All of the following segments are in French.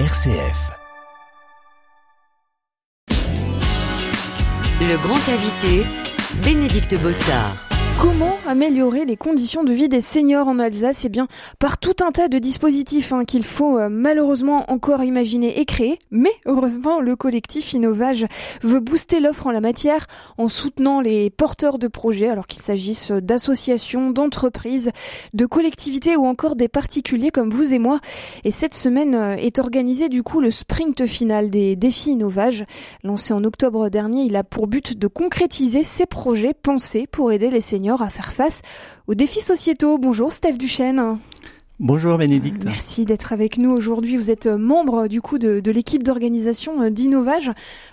RCF. Le grand invité, Bénédicte Bossard. Comment améliorer les conditions de vie des seniors en Alsace? Eh bien, par tout un tas de dispositifs hein, qu'il faut euh, malheureusement encore imaginer et créer. Mais heureusement, le collectif Innovage veut booster l'offre en la matière en soutenant les porteurs de projets, alors qu'il s'agisse d'associations, d'entreprises, de collectivités ou encore des particuliers comme vous et moi. Et cette semaine euh, est organisé du coup le sprint final des défis Innovage. Lancé en octobre dernier, il a pour but de concrétiser ces projets pensés pour aider les seniors à faire face aux défis sociétaux. Bonjour Steph Duchesne. Bonjour Bénédicte. Merci d'être avec nous aujourd'hui. Vous êtes membre du coup de, l'équipe d'organisation d'Innovage.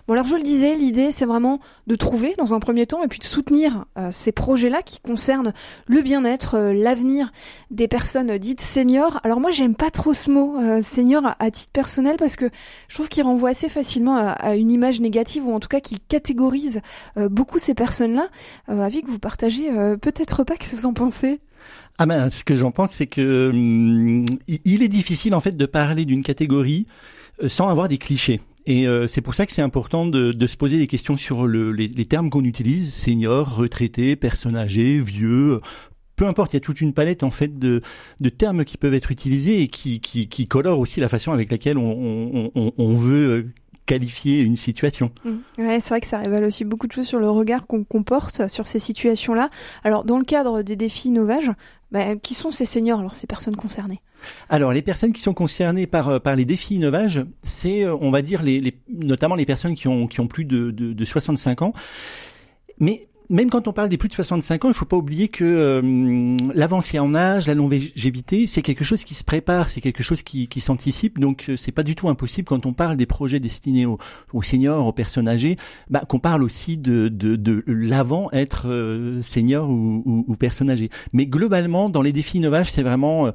Bon alors je le disais, l'idée c'est vraiment de trouver dans un premier temps et puis de soutenir euh, ces projets-là qui concernent le bien-être, euh, l'avenir des personnes dites seniors. Alors moi j'aime pas trop ce mot euh, senior à, titre personnel parce que je trouve qu'il renvoie assez facilement à, une image négative ou en tout cas qu'il catégorise beaucoup ces personnes-là. avis que vous partagez peut-être pas. Qu'est-ce que vous en pensez? Ah ben, ce que j'en pense, c'est que hum, il est difficile en fait de parler d'une catégorie euh, sans avoir des clichés. Et euh, c'est pour ça que c'est important de, se poser des questions sur le, les, termes qu'on utilise senior, retraité, personne âgée, vieux. Peu importe, il y a toute une palette en fait de, termes qui peuvent être utilisés et qui, qui, qui colorent aussi la façon avec laquelle on veut euh, qualifier une situation. Mmh. Ouais, c'est vrai que ça révèle aussi beaucoup de choses sur le regard qu'on comporte sur ces situations-là. Alors, dans le cadre des défis Novage, bah, qui sont ces seniors, alors ces personnes concernées? Alors, les personnes qui sont concernées par euh, par les défis Innovage, c'est, euh, on va dire, les, les, notamment les personnes qui ont qui ont plus de, de, de 65 ans. Mais même quand on parle des plus de 65 ans, il faut pas oublier que euh, l'avancée en âge, la longévité, c'est quelque chose qui se prépare, c'est quelque chose qui, s'anticipe. Donc euh, c'est pas du tout impossible quand on parle des projets destinés aux, seniors, aux personnes âgées, bah, qu'on parle aussi de l'avant être euh, senior ou, ou, ou, personne âgée. Mais globalement, dans les défis innovages, c'est vraiment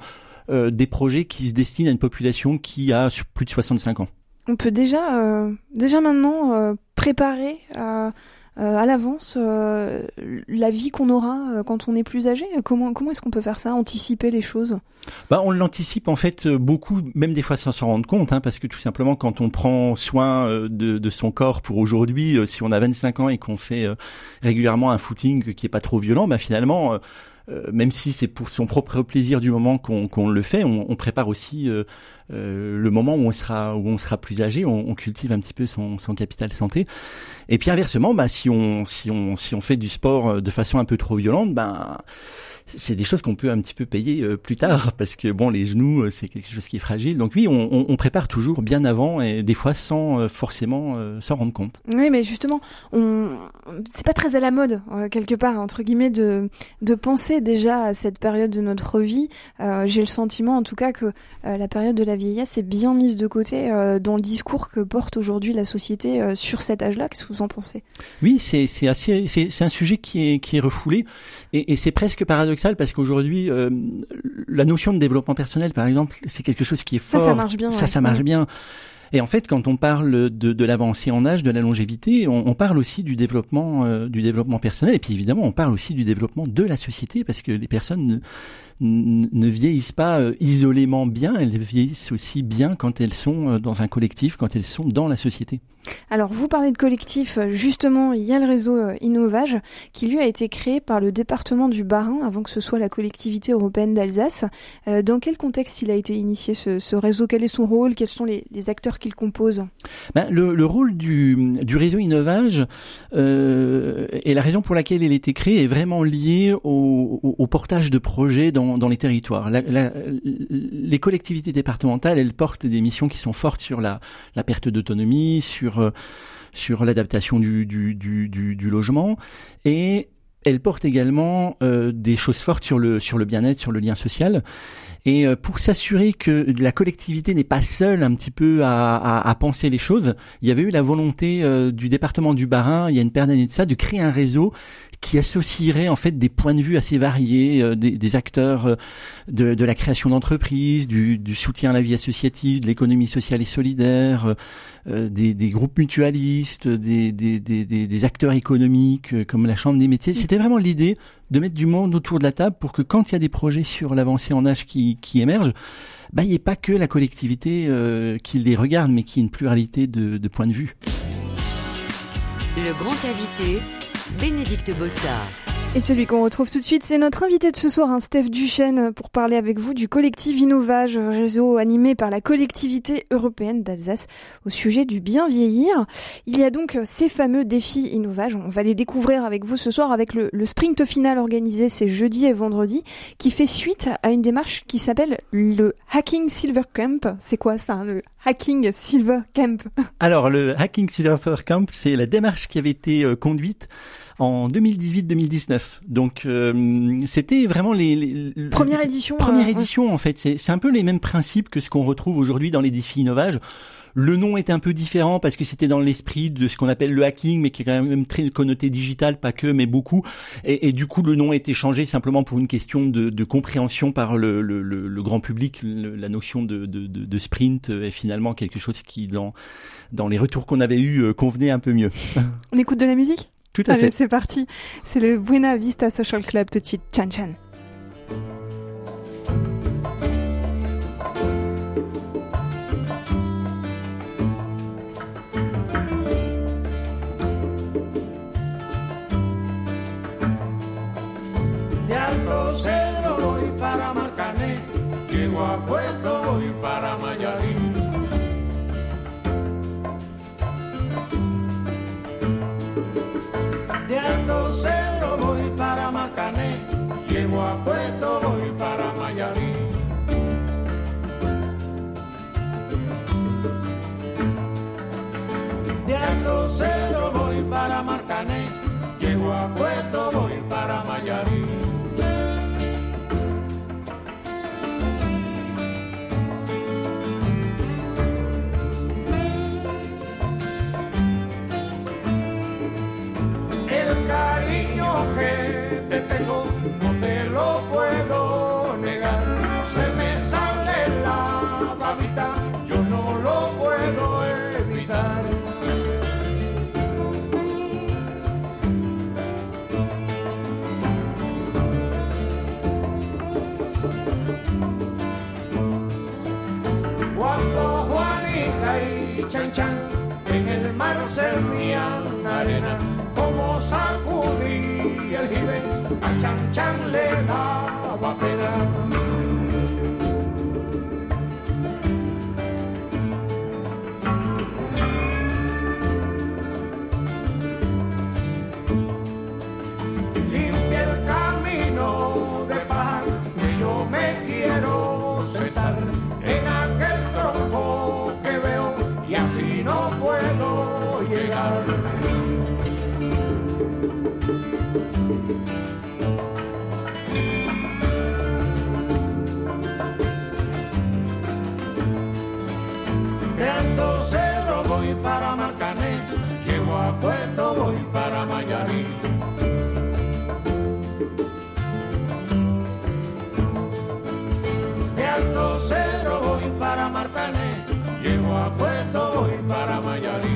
euh, des projets qui se destinent à une population qui a plus de 65 ans. On peut déjà, déjà maintenant préparer euh, à l'avance euh, la vie qu'on aura euh, quand on est plus âgé Comment, comment est-ce qu'on peut faire ça, anticiper les choses? Bah, On l'anticipe en fait beaucoup, même des fois sans s'en rendre compte, hein, parce que tout simplement quand on prend soin de, de son corps pour aujourd'hui, si on a 25 ans et qu'on fait régulièrement un footing qui est pas trop violent, bah finalement... même si c'est pour son propre plaisir du moment qu'on le fait, on, on prépare aussi euh, le moment où on sera où on sera plus âgé, on, on cultive un petit peu son, son, capital santé. Et puis inversement, bah si on si on si on fait du sport euh, de façon un peu trop violente, ben c'est des choses qu'on peut un petit peu payer euh, plus tard parce que bon les genoux euh, c'est quelque chose qui est fragile. Donc oui on, on, prépare toujours bien avant et des fois sans euh, forcément s'en rendre compte. Oui mais justement on c'est pas très à la mode quelque part entre guillemets de de penser déjà à cette période de notre vie. J'ai le sentiment en tout cas que la période de la vieillesse est bien mise de côté dans le discours que porte aujourd'hui la société sur cet âge-là. Qu'est-ce que vous en pensez? Oui c'est c'est assez c'est un sujet qui est qui est refoulé. Et, et c'est presque paradoxal parce qu'aujourd'hui, euh, la notion de développement personnel, par exemple, c'est quelque chose qui est fort. Ça, ça marche bien. Ça, ça marche bien. Et en fait, quand on parle de, de l'avancée en âge, de la longévité, on, on parle aussi du développement, euh, du développement personnel. Et puis évidemment, on parle aussi du développement de la société, parce que les personnes ne, vieillissent pas euh, isolément bien, elles vieillissent aussi bien quand elles sont dans un collectif, quand elles sont dans la société. Alors, vous parlez de collectif, justement, il y a le réseau euh, Innovage qui lui a été créé par le département du Bas-Rhin avant que ce soit la collectivité européenne d'Alsace. Euh, dans quel contexte il a été initié ce, réseau? Quel est son rôle? Quels sont les, acteurs qu'il compose? Ben, le, rôle du, réseau Innovage euh, et la raison pour laquelle il a été créé est vraiment lié au, portage de projets dans, les territoires. les collectivités départementales, elles portent des missions qui sont fortes sur la perte d'autonomie, sur euh, sur l'adaptation du, du, du, logement et elle porte également euh, des choses fortes sur le sur le bien-être, sur le lien social. Et euh, pour s'assurer que la collectivité n'est pas seule un petit peu à, à, à, penser les choses, il y avait eu la volonté du département du Bas-Rhin, il y a une paire d'années de ça, de créer un réseau qui associerait en fait des points de vue assez variés, des, des, acteurs de, de la création d'entreprises, du, du, soutien à la vie associative, de l'économie sociale et solidaire, des, des, groupes mutualistes, des, des acteurs économiques comme la Chambre des métiers. C'était vraiment l'idée de mettre du monde autour de la table pour que quand il y a des projets sur l'avancée en âge qui, émergent, bah, il n'y ait pas que la collectivité euh, qui les regarde, mais qui ait une pluralité de points de vue. Le grand invité, Bénédicte Bossard. Et celui qu'on retrouve tout de suite, c'est notre invité de ce soir, hein, Steph Duchesne, pour parler avec vous du collectif Innovage, réseau animé par la collectivité européenne d'Alsace au sujet du bien vieillir. Il y a donc ces fameux défis Innovage. On va les découvrir avec vous ce soir avec le, sprint final organisé ces jeudi et vendredi, qui fait suite à une démarche qui s'appelle le Hacking Silver Camp. C'est quoi ça, le Hacking Silver Camp? Alors, le Hacking Silver Camp, c'est la démarche qui avait été euh, conduite en 2018-2019. Donc euh, c'était vraiment les, les première édition. Première euh, édition en fait. C'est un peu les mêmes principes que ce qu'on retrouve aujourd'hui dans les défis innovages. Le nom est un peu différent parce que c'était dans l'esprit de ce qu'on appelle le hacking, mais qui est quand même très connoté digital, pas que, mais beaucoup. Et, et du coup, le nom a été changé simplement pour une question de, de compréhension par le, le, le, grand public. la notion de, de, de, sprint est finalement quelque chose qui, dans, dans les retours qu'on avait eus, convenait un peu mieux. On écoute de la musique? Tout à Allez, c'est parti. C'est le Buena Vista Social Club tout de suite. Chan Chan. Puerto, mar servían arena, como sacudí el jibe a Chan Chan le daba pena. Puerto voy para Mayarín.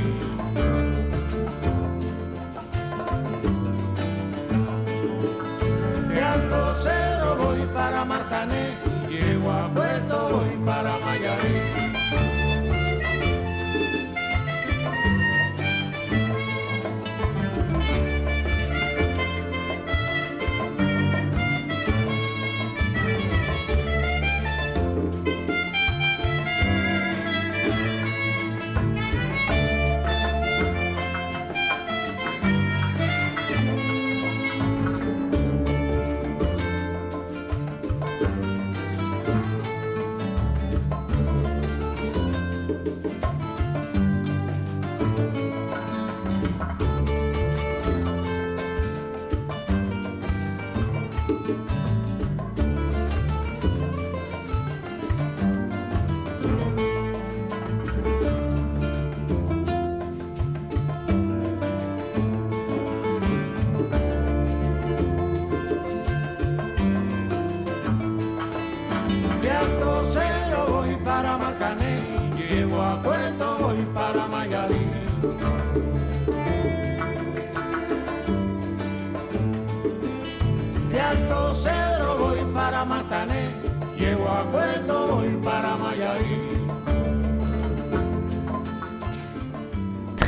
De Alto Cedro voy para Matané, llego a Puerto voy para Mayarí.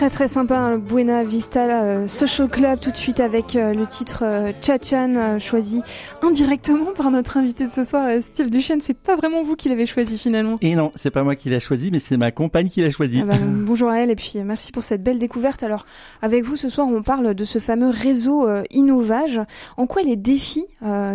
Très très sympa, hein, le Buena Vista euh, Social Club, tout de suite avec euh, le titre euh, Chachan, euh, choisi indirectement par notre invité de ce soir, Steve Duchesne. C'est pas vraiment vous qui l'avez choisi finalement. Et non, c'est pas moi qui l'ai choisi, mais c'est ma compagne qui l'a choisi. Ah bah, bonjour à elle et puis merci pour cette belle découverte. Alors avec vous ce soir on parle de ce fameux réseau Innovage. En quoi les défis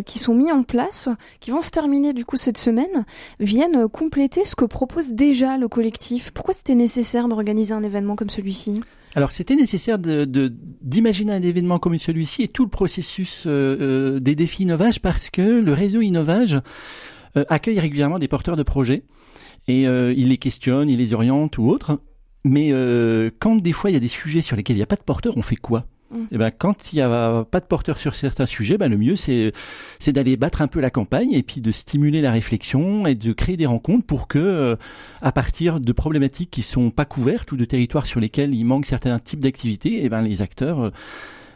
qui sont mis en place, qui vont se terminer du coup cette semaine, viennent compléter ce que propose déjà le collectif? Pourquoi c'était nécessaire d'organiser un événement comme celui-ci? Alors c'était nécessaire d'imaginer un événement comme celui-ci et tout le processus euh, euh, des défis Innovage parce que le réseau Innovage euh, accueille régulièrement des porteurs de projets et il les questionne, il les oriente ou autre. Mais quand des fois il y a des sujets sur lesquels il n'y a pas de porteur, on fait quoi? Mm. Eh ben, quand il n'y a pas de porteur sur certains sujets, ben, le mieux c'est d'aller battre un peu la campagne et puis de stimuler la réflexion et de créer des rencontres pour que, euh, à partir de problématiques qui sont pas couvertes ou de territoires sur lesquels il manque certains types d'activités, eh ben les acteurs euh,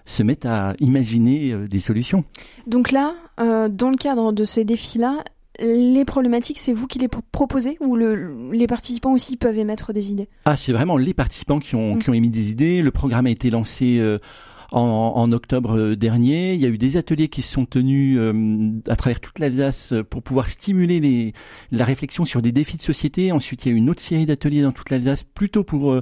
se mettent à imaginer euh, des solutions. Donc là, dans le cadre de ces défis-là, les problématiques, c'est vous qui les pro- proposez ou le, les participants aussi peuvent émettre des idées? Ah, c'est vraiment les participants qui ont, Mm. qui ont émis des idées. Le programme a été lancé euh, en, en octobre euh, dernier. Il y a eu des ateliers qui se sont tenus euh, à travers toute l'Alsace pour pouvoir stimuler les, la réflexion sur des défis de société. Ensuite, il y a eu une autre série d'ateliers dans toute l'Alsace, plutôt pour euh,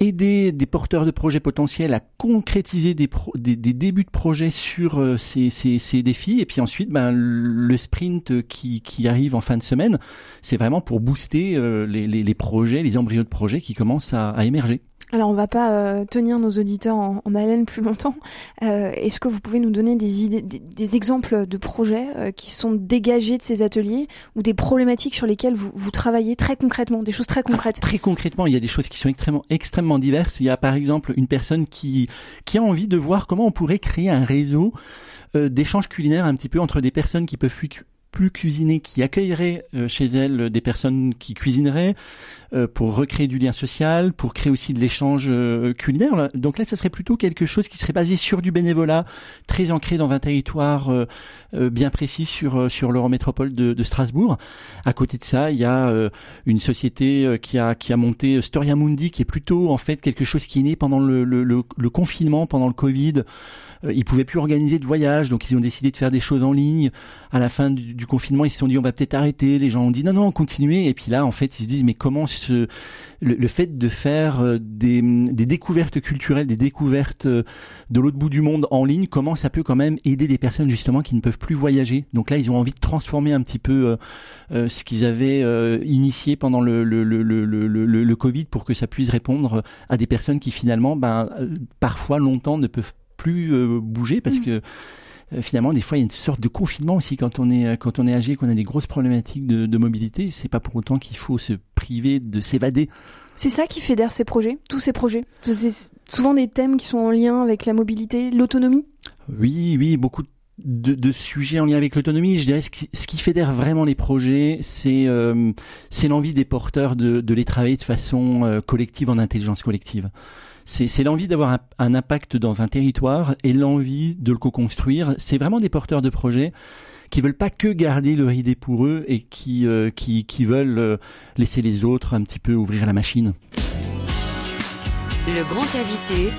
aider des porteurs de projets potentiels à concrétiser des, pro- des, débuts de projets sur euh, ces, ces, défis. Et puis ensuite, ben, le sprint qui, qui arrive en fin de semaine, c'est vraiment pour booster euh, les, les, projets, les embryos de projets qui commencent à émerger. Alors on va pas euh, tenir nos auditeurs en, haleine plus longtemps. Euh, Est-ce que vous pouvez nous donner des exemples de projets euh, qui sont dégagés de ces ateliers ou des problématiques sur lesquelles vous, travaillez très concrètement, des choses très concrètes? Très concrètement, il y a des choses qui sont extrêmement, diverses. Il y a par exemple une personne qui, a envie de voir comment on pourrait créer un réseau d'échanges culinaires un petit peu entre des personnes qui peuvent plus, cu- plus cuisiner, qui accueilleraient euh, chez elles euh, des personnes qui cuisineraient pour recréer du lien social, pour créer aussi de l'échange euh, culinaire. Donc là, ça serait plutôt quelque chose qui serait basé sur du bénévolat, très ancré dans un territoire euh, euh, bien précis sur euh, sur l'Eurométropole de, de Strasbourg. À côté de ça, il y a euh, une société euh, qui a qui a monté euh, Storia Mundi, qui est plutôt en fait quelque chose qui est né pendant le, le, le, confinement, pendant le Covid. Euh, ils pouvaient plus organiser de voyage, donc ils ont décidé de faire des choses en ligne. À la fin du, du confinement, ils se sont dit on va peut-être arrêter. Les gens ont dit non non continuez. Et puis là, en fait, ils se disent mais comment ce le, le fait de faire euh, des, des découvertes culturelles, des découvertes euh, de l'autre bout du monde en ligne, comment ça peut quand même aider des personnes justement qui ne peuvent plus voyager? Donc là, ils ont envie de transformer un petit peu euh, ce qu'ils avaient euh, initié pendant le, le, le, Covid pour que ça puisse répondre à des personnes qui finalement, ben, parfois longtemps ne peuvent plus bouger parce Mhm. que euh, finalement des fois il y a une sorte de confinement aussi quand on est quand on est âgé qu'on a des grosses problématiques de, de mobilité c'est pas pour autant qu'il faut se priver de s'évader C'est ça qui fédère ces projets, tous ces projets. C'est souvent des thèmes qui sont en lien avec la mobilité, l'autonomie. Oui, oui, beaucoup de, de sujets en lien avec l'autonomie. Je dirais ce qui, ce qui fédère vraiment les projets, c'est euh, c'est l'envie des porteurs de, de les travailler de façon euh, collective, en intelligence collective. C'est l'envie d'avoir un, impact dans un territoire et l'envie de le co-construire. C'est vraiment des porteurs de projets qui veulent pas que garder leur idée pour eux et qui euh, qui, qui veulent euh, laisser les autres un petit peu ouvrir la machine. Le grand invité,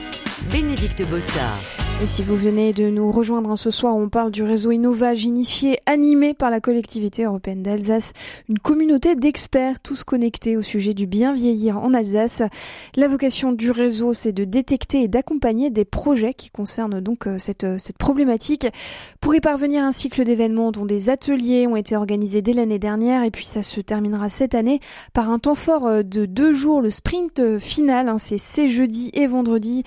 Bénédicte Bossard. Et si vous venez de nous rejoindre hein, ce soir, on parle du réseau Innovage initié, animé par la collectivité européenne d'Alsace, une communauté d'experts tous connectés au sujet du bien vieillir en Alsace. La vocation du réseau, c'est de détecter et d'accompagner des projets qui concernent donc euh, cette, euh, cette problématique. Pour y parvenir, un cycle d'événements dont des ateliers ont été organisés dès l'année dernière et puis ça se terminera cette année par un temps fort euh, de deux jours, le sprint final. hein, c'est ces jeudi et vendredi.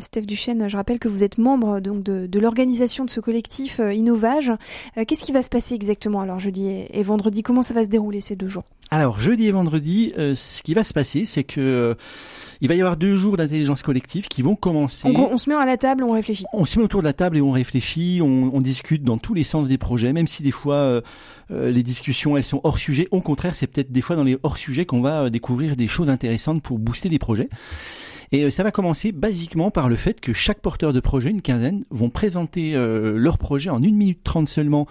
Steph Duchesne, je rappelle que vous êtes membre donc de, de l'organisation de ce collectif Innovage. Qu'est-ce qui va se passer exactement alors jeudi et, vendredi? Comment ça va se dérouler ces deux jours? Alors jeudi et vendredi, ce qui va se passer, c'est que il va y avoir deux jours d'intelligence collective qui vont commencer. On, on, se met à la table, on réfléchit. On se met autour de la table et on réfléchit, on, on discute dans tous les sens des projets, même si des fois euh, euh, les discussions elles sont hors sujet. Au contraire, c'est peut-être des fois dans les hors sujets qu'on va euh, découvrir des choses intéressantes pour booster des projets. Et ça va commencer basiquement par le fait que chaque porteur de projet, une quinzaine, vont présenter leur projet en une minute trente seulement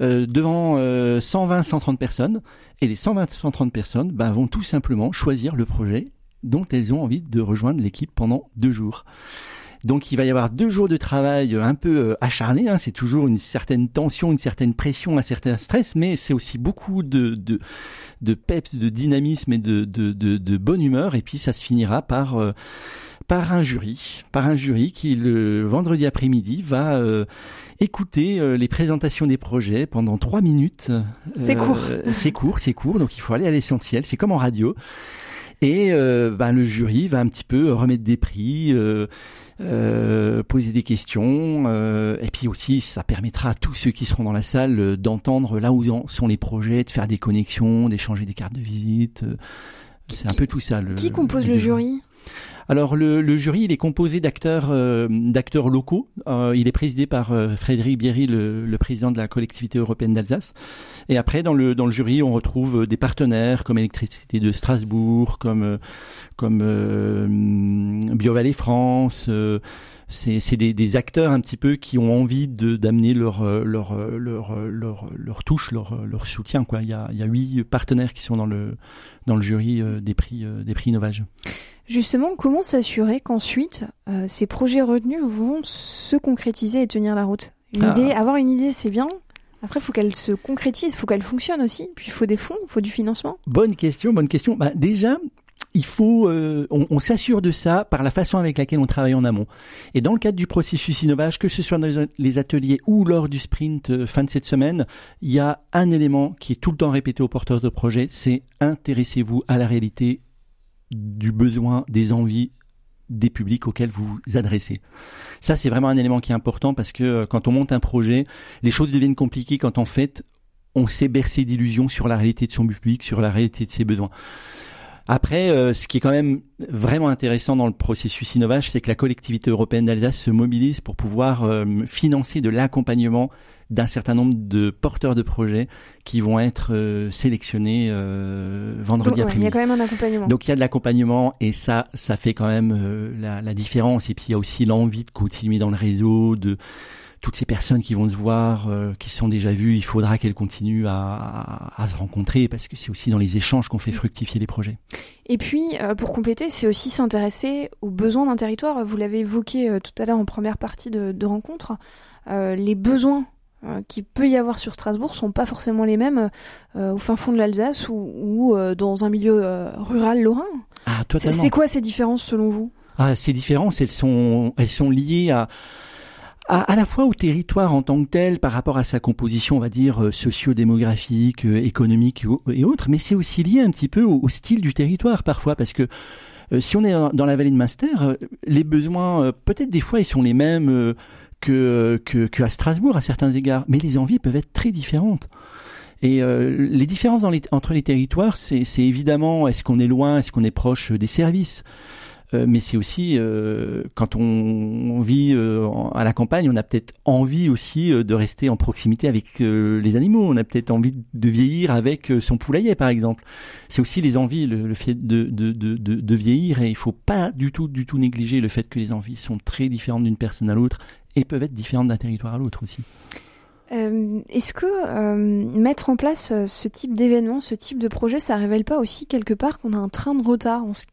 devant 120-130 personnes. Et les 120-130 personnes bah, vont tout simplement choisir le projet dont elles ont envie de rejoindre l'équipe pendant deux jours. Donc il va y avoir deux jours de travail un peu euh, acharné, hein. c'est toujours une certaine tension, une certaine pression, un certain stress, mais c'est aussi beaucoup de, de, de peps, de dynamisme et de, de, de, bonne humeur, et puis ça se finira par... Euh, par un jury, par un jury qui le vendredi après-midi va euh, écouter les présentations des projets pendant trois minutes. C'est court. c'est court, c'est court, donc il faut aller à l'essentiel. C'est comme en radio. Et euh, ben, le jury va un petit peu remettre des prix, euh, euh, poser des questions, euh, et puis aussi ça permettra à tous ceux qui seront dans la salle euh, d'entendre là où sont les projets, de faire des connexions, d'échanger des cartes de visite. C'est un peu tout ça. Le, qui compose le jury? Alors le, le, jury, il est composé d'acteurs euh, d'acteurs locaux. Euh, il est présidé par euh, Frédéric Bierry, le, le, président de la collectivité européenne d'Alsace. Et après, dans le dans le jury, on retrouve des partenaires comme Électricité de Strasbourg, comme comme BioValley France. c'est des, des, acteurs un petit peu qui ont envie de d'amener leur, leur leur leur leur touche, leur leur soutien. Quoi. Il y a il y a huit partenaires qui sont dans le dans le jury des prix des prix Innovage. Justement, comment s'assurer qu'ensuite euh, ces projets retenus vont se concrétiser et tenir la route? Une ah. idée, Avoir une idée, c'est bien. Après, il faut qu'elle se concrétise, il faut qu'elle fonctionne aussi. Puis il faut des fonds, il faut du financement. Bonne question, bonne question. Bah, déjà, il faut, euh, on, s'assure de ça par la façon avec laquelle on travaille en amont. Et dans le cadre du processus innovage, que ce soit dans les ateliers ou lors du sprint euh, fin de cette semaine, il y a un élément qui est tout le temps répété aux porteurs de projet, c'est intéressez-vous à la réalité du besoin, des envies des publics auxquels vous vous adressez. Ça, c'est vraiment un élément qui est important parce que euh, quand on monte un projet, les choses deviennent compliquées quand en fait, on s'est bercé d'illusions sur la réalité de son public, sur la réalité de ses besoins. Après, euh, ce qui est quand même vraiment intéressant dans le processus Innovage, c'est que la collectivité européenne d'Alsace se mobilise pour pouvoir euh, financer de l'accompagnement d'un certain nombre de porteurs de projets qui vont être euh, sélectionnés euh, vendredi après-midi. il y a quand même un accompagnement. Donc il y a de l'accompagnement et ça, ça fait quand même euh, la, la, différence. Et puis il y a aussi l'envie de continuer dans le réseau, de toutes ces personnes qui vont se voir, qui se sont déjà vues, il faudra qu'elles continuent à, à, se rencontrer parce que c'est aussi dans les échanges qu'on fait fructifier les projets. Et puis, pour compléter, c'est aussi s'intéresser aux besoins d'un territoire. Vous l'avez évoqué tout à l'heure en première partie de, de rencontre. les besoins euh, qui peut y avoir sur Strasbourg sont pas forcément les mêmes euh, au fin fond de l'Alsace ou, ou euh, dans un milieu rural lorrain. Ah. C'est quoi ces différences selon vous? Ah, Ces différences, elles sont, elles sont liées à, à, à, la fois au territoire en tant que tel par rapport à sa composition, on va dire, socio-démographique, économique et autres, mais c'est aussi lié un petit peu au, style du territoire parfois, parce que si on est dans la vallée de Master, les besoins, peut-être des fois, ils sont les mêmes que, que, à Strasbourg à certains égards, mais les envies peuvent être très différentes. Et euh, les différences entre les territoires, c'est évidemment est-ce qu'on est loin, est-ce qu'on est proche des services? Euh, mais c'est aussi euh, quand on, vit euh, à la campagne, on a peut-être envie aussi de rester en proximité avec les animaux. On a peut-être envie de vieillir avec son poulailler, par exemple. C'est aussi les envies, le, fait de, de, de, de, vieillir, et il faut pas du tout, du tout négliger le fait que les envies sont très différentes d'une personne à l'autre et peuvent être différentes d'un territoire à l'autre aussi. Est-ce que mettre en place ce type d'événement, ce type de projet, ça révèle pas aussi quelque part qu'on a un train de retard? En ce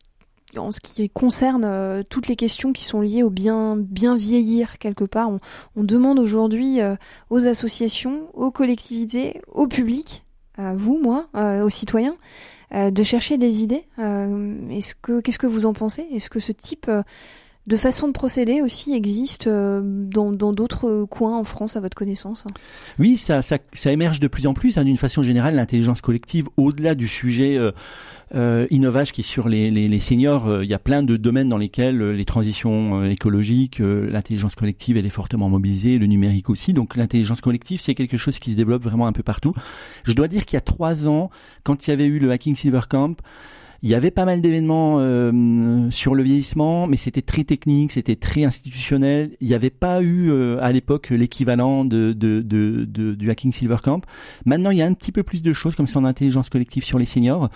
en ce qui concerne euh, toutes les questions qui sont liées au bien vieillir quelque part. On, demande aujourd'hui euh, aux associations, aux collectivités, au public, à vous, moi, euh, aux citoyens, de chercher des idées. Est-ce que qu'est-ce que vous en pensez? Est-ce que ce type de façon de procéder aussi existe dans d'autres coins en France à votre connaissance Oui, ça, ça, ça émerge de plus en plus. Hein, D'une façon générale, l'intelligence collective, au-delà du sujet Euh, Innovage qui est sur les, les, les seniors, euh, il y a plein de domaines dans lesquels euh, les transitions euh, écologiques, euh, l'intelligence collective, elle est fortement mobilisée, le numérique aussi. Donc l'intelligence collective, c'est quelque chose qui se développe vraiment un peu partout. Je dois dire qu'il y a trois ans, quand il y avait eu le Hacking Silver Camp, il y avait pas mal d'événements euh, sur le vieillissement, mais c'était très technique, c'était très institutionnel. Il n'y avait pas eu euh, à l'époque l'équivalent de, de, de, de- du Hacking Silver Camp. Maintenant, il y a un petit peu plus de choses comme ça en intelligence collective sur les seniors.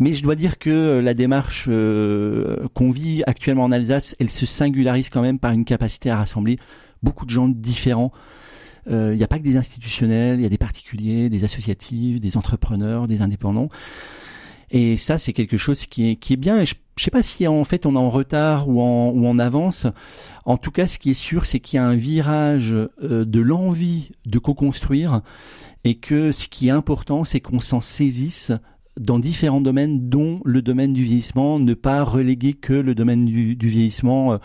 Mais je dois dire que la démarche euh, qu'on vit actuellement en Alsace, elle se singularise quand même par une capacité à rassembler beaucoup de gens différents. Euh, Il n'y a pas que des institutionnels, il y a des particuliers, des associatifs, des entrepreneurs, des indépendants. Et ça, c'est quelque chose qui est, qui est bien. Je ne sais pas si en fait on est en retard ou en, ou en avance. En tout cas, ce qui est sûr, c'est qu'il y a un virage euh, de l'envie de co-construire et que ce qui est important, c'est qu'on s'en saisisse dans différents domaines, dont le domaine du vieillissement, ne pas reléguer que le domaine du, du vieillissement euh,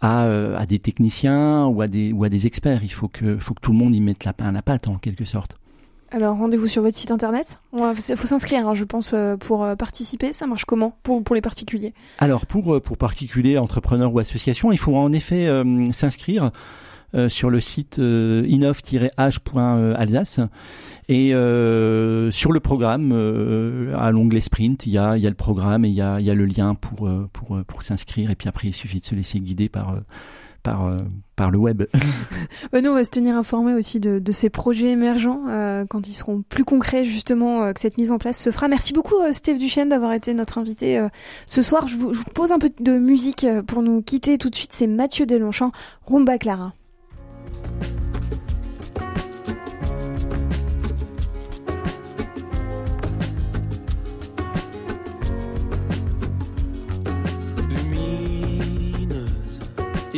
à, euh, à des techniciens ou à des, ou à des experts. Il faut que, faut que tout le monde y mette la la pâte en quelque sorte. Alors rendez-vous sur votre site internet. Il faut s'inscrire, hein, je pense, euh, pour euh, participer. Ça marche comment pour, les particuliers? Alors pour euh, pour particuliers, entrepreneurs ou associations, il faut en effet s'inscrire sur le site euh, innov-h.alsace et sur le programme à l'onglet sprint, il y a le programme et il y a le lien pour pour s'inscrire et puis après il suffit de se laisser guider par par euh, par le web. Euh, Nous, on va se tenir informés aussi de, ces projets émergents euh, quand ils seront plus concrets, justement, que cette mise en place se fera. Merci beaucoup, euh, Steve Duchesne, d'avoir été notre invité ce soir. Je vous, je vous pose un peu de musique pour nous quitter tout de suite. C'est Mathieu Delonchamp, Rumba Clara.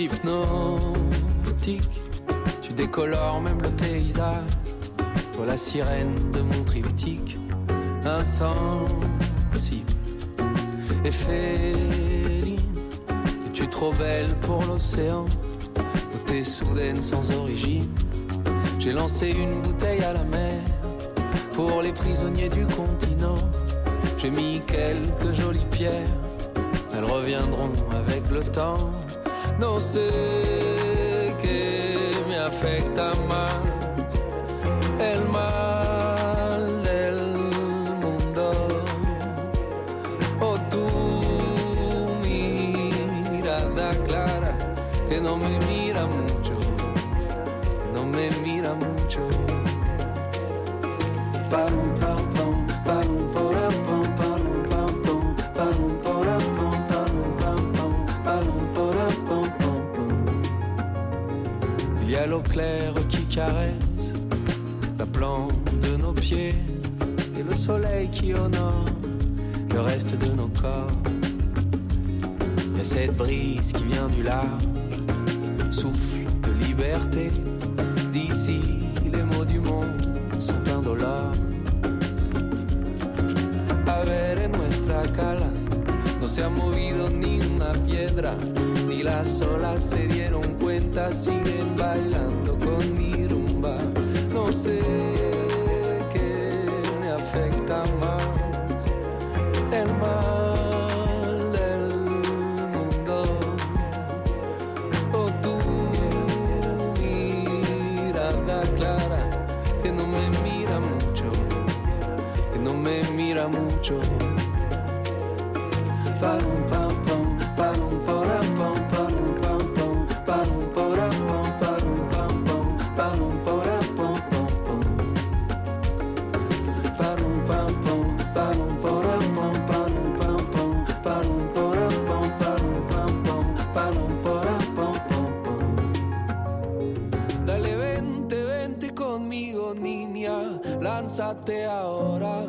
Hypnotique. Tu décolores même le paysage. Toi, la sirène de mon triptyque, insensible et féline. Es-tu trop belle pour l'océan? Ou t'es soudaine sans origine? J'ai lancé une bouteille à la mer pour les prisonniers du continent. J'ai mis quelques jolies pierres elles reviendront avec le temps. No sé que me afecta más el mal del mundo. O tu mirada clara que no me mira mucho, que no me mira mucho. Claire qui caresse la plante de nos pieds et le soleil qui honore le reste de nos corps. A cette brise qui vient du large, souffle de liberté. D'ici, les mots du monde sont indolores. A ver en nuestra cala no se ha movido ni una piedra, ni las olas se dieron cuenta, siguen bailando. Sé qué me afecta más, el mal del mundo o tu mirada clara que no me mira mucho, que no me mira mucho. Pam, pam, lánzate ahora.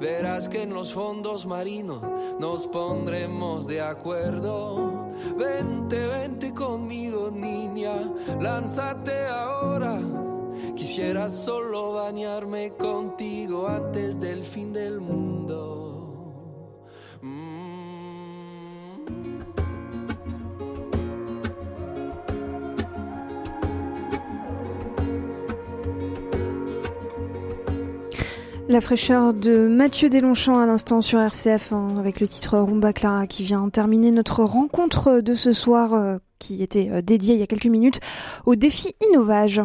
Verás que en los fondos marinos nos pondremos de acuerdo. Vente, vente conmigo, niña, lánzate ahora. Quisiera solo bañarme contigo antes del fin del mundo. La fraîcheur de Mathieu Deslongchamps à l'instant sur RCF hein, avec le titre Rumba Clara qui vient terminer notre rencontre de ce soir euh, qui était euh, dédiée il y a quelques minutes au défi Innovage.